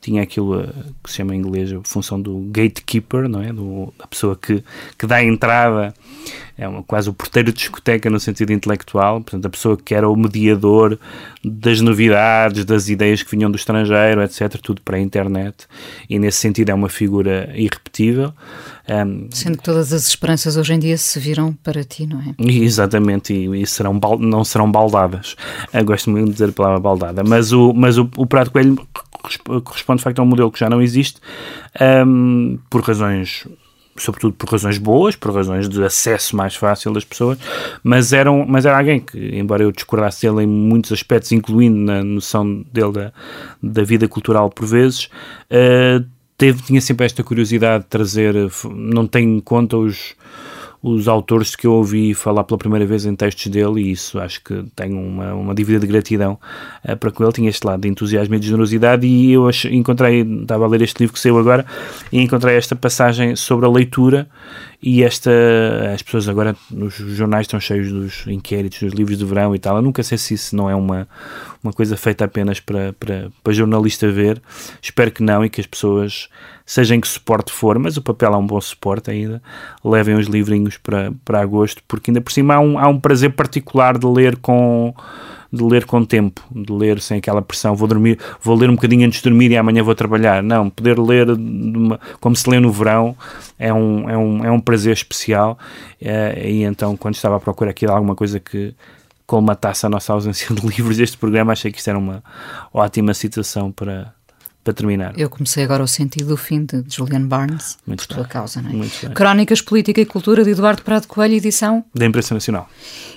tinha aquilo que se chama em inglês a função do gatekeeper, não é? Do, da pessoa que, que dá a entrada, é uma, quase o porteiro de discoteca no sentido intelectual, portanto, a pessoa que era o mediador das novidades, das ideias que vinham do estrangeiro, etc., tudo para a internet, e nesse sentido é uma figura irrepetível. Um, Sendo que todas as esperanças hoje em dia se viram para ti, não é? Exatamente, e, e serão, não serão baldadas. Eu gosto muito de dizer a palavra baldada, mas o, mas o, o Prato Coelho corresponde de facto a um modelo que já não existe um, por razões sobretudo por razões boas, por razões de acesso mais fácil das pessoas, mas era, um, mas era alguém que, embora eu discordasse dele em muitos aspectos, incluindo na noção dele da, da vida cultural por vezes, uh, teve, tinha sempre esta curiosidade de trazer, não tem em conta os os autores que eu ouvi falar pela primeira vez em textos dele e isso acho que tenho uma, uma dívida de gratidão uh, para com ele. Tinha este lado de entusiasmo e de generosidade e eu encontrei, estava a ler este livro que saiu agora e encontrei esta passagem sobre a leitura e esta, as pessoas agora nos jornais estão cheios dos inquéritos, dos livros de verão e tal. Eu nunca sei se isso não é uma, uma coisa feita apenas para, para, para jornalista ver. Espero que não e que as pessoas, seja em que suporte for, mas o papel é um bom suporte ainda, levem os livrinhos para, para agosto, porque ainda por cima há um, há um prazer particular de ler com de ler com tempo, de ler sem aquela pressão, vou dormir, vou ler um bocadinho antes de dormir e amanhã vou trabalhar. Não, poder ler uma, como se lê no verão é um, é um, é um prazer especial. É, e então, quando estava a procurar aqui alguma coisa que colmatasse a nossa ausência de (laughs) livros deste programa, achei que isto era uma ótima situação para, para terminar. Eu comecei agora o sentido do fim de Julian Barnes, Muito por bem. tua causa, não é? Muito bem. Crónicas Política e Cultura de Eduardo Prado Coelho, edição da Imprensa Nacional.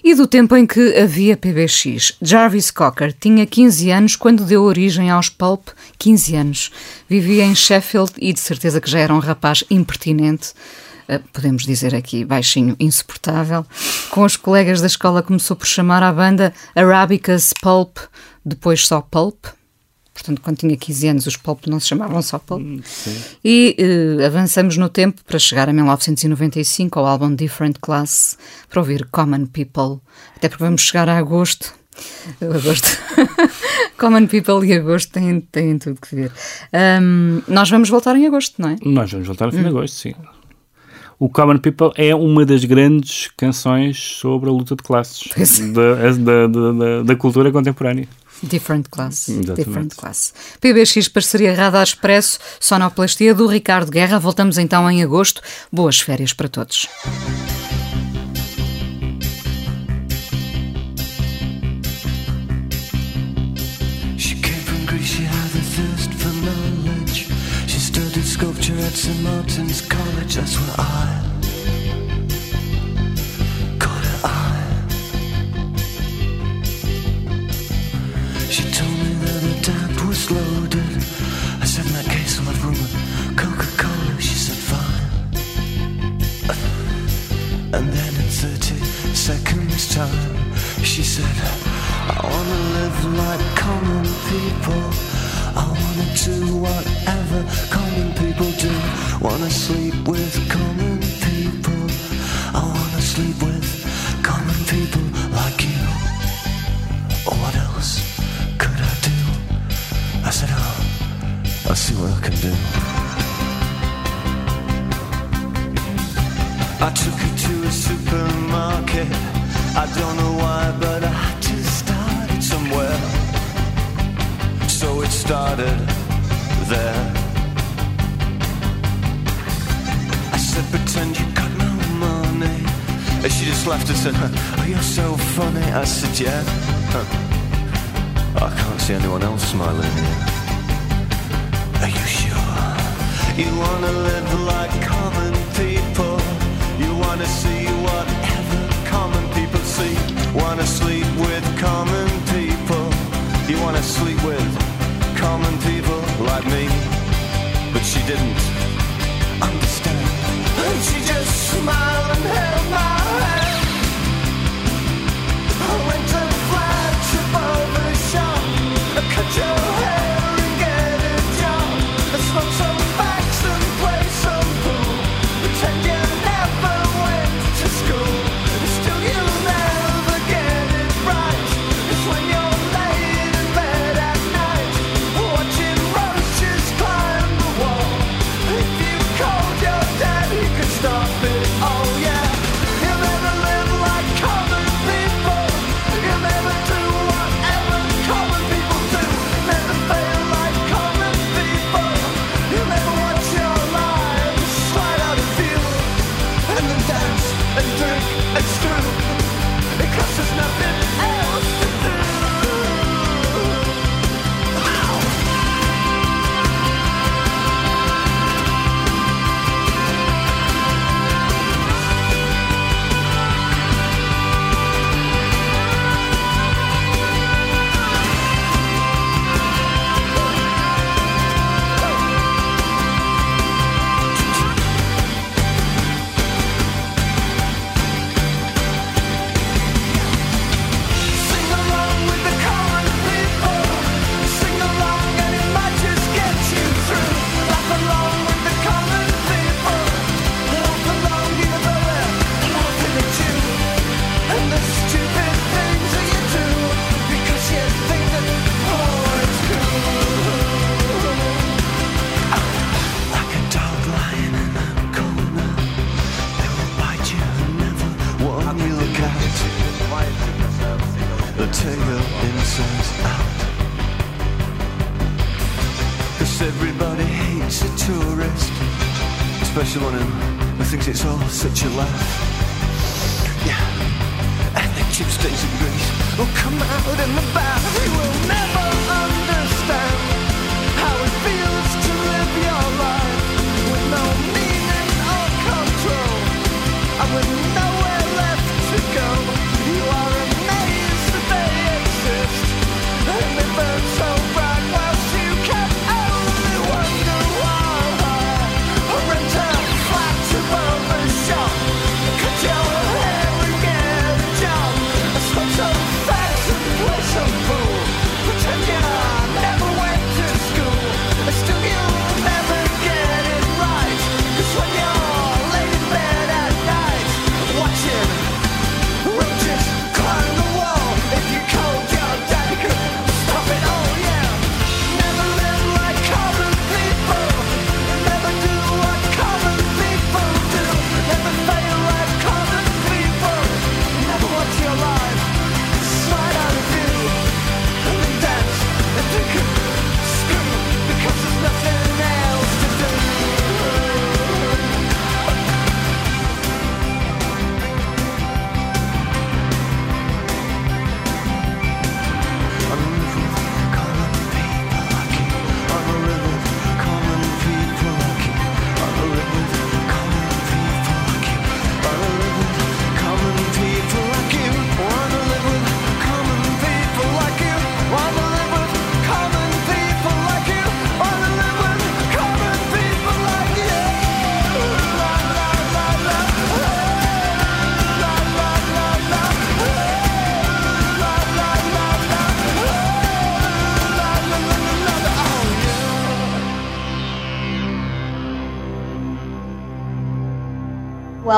E do tempo em que havia PBX, Jarvis Cocker tinha 15 anos quando deu origem aos Pulp, 15 anos. Vivia em Sheffield e de certeza que já era um rapaz impertinente eh, podemos dizer aqui baixinho, insuportável. Com os colegas da escola começou por chamar a banda Arabicas Pulp, depois só Pulp, Portanto, quando tinha 15 anos, os Pulp não se chamavam só Pulp. Hum, e uh, avançamos no tempo para chegar a 1995 ao álbum Different Class para ouvir Common People. Até porque vamos chegar a agosto. (laughs) Agosto. (laughs) Common People e agosto têm, têm tudo que ver. Um, nós vamos voltar em agosto, não é? Nós vamos voltar no fim hum. de agosto, sim. O Common People é uma das grandes canções sobre a luta de classes da, da, da, da cultura contemporânea. Different Class. Exatamente. Different Class. PBX Parceria Radar Expresso, sonoplastia do Ricardo Guerra. Voltamos então em agosto. Boas férias para todos. sculpture at St. Martin's College, that's where I said, in that case, I'll have room Coca-Cola. She said, fine. And then in 30 seconds time, she said, I wanna live like common people. I wanna do whatever common people do. Wanna sleep with common people. I wanna sleep with common people see what I can do. I took her to a supermarket. I don't know why, but I had to start it somewhere. So it started there. I said, pretend you got no money. And she just laughed and said, oh, you're so funny. I said, yeah. I can't see anyone else smiling here. You wanna live like common people. You wanna see whatever common people see. Wanna sleep with common people. You wanna sleep with common people like me. But she didn't understand. And she just smiled and held my hand.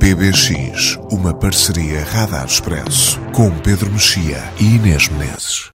PBX, uma parceria Radar Expresso com Pedro Mexia e Inês Menezes.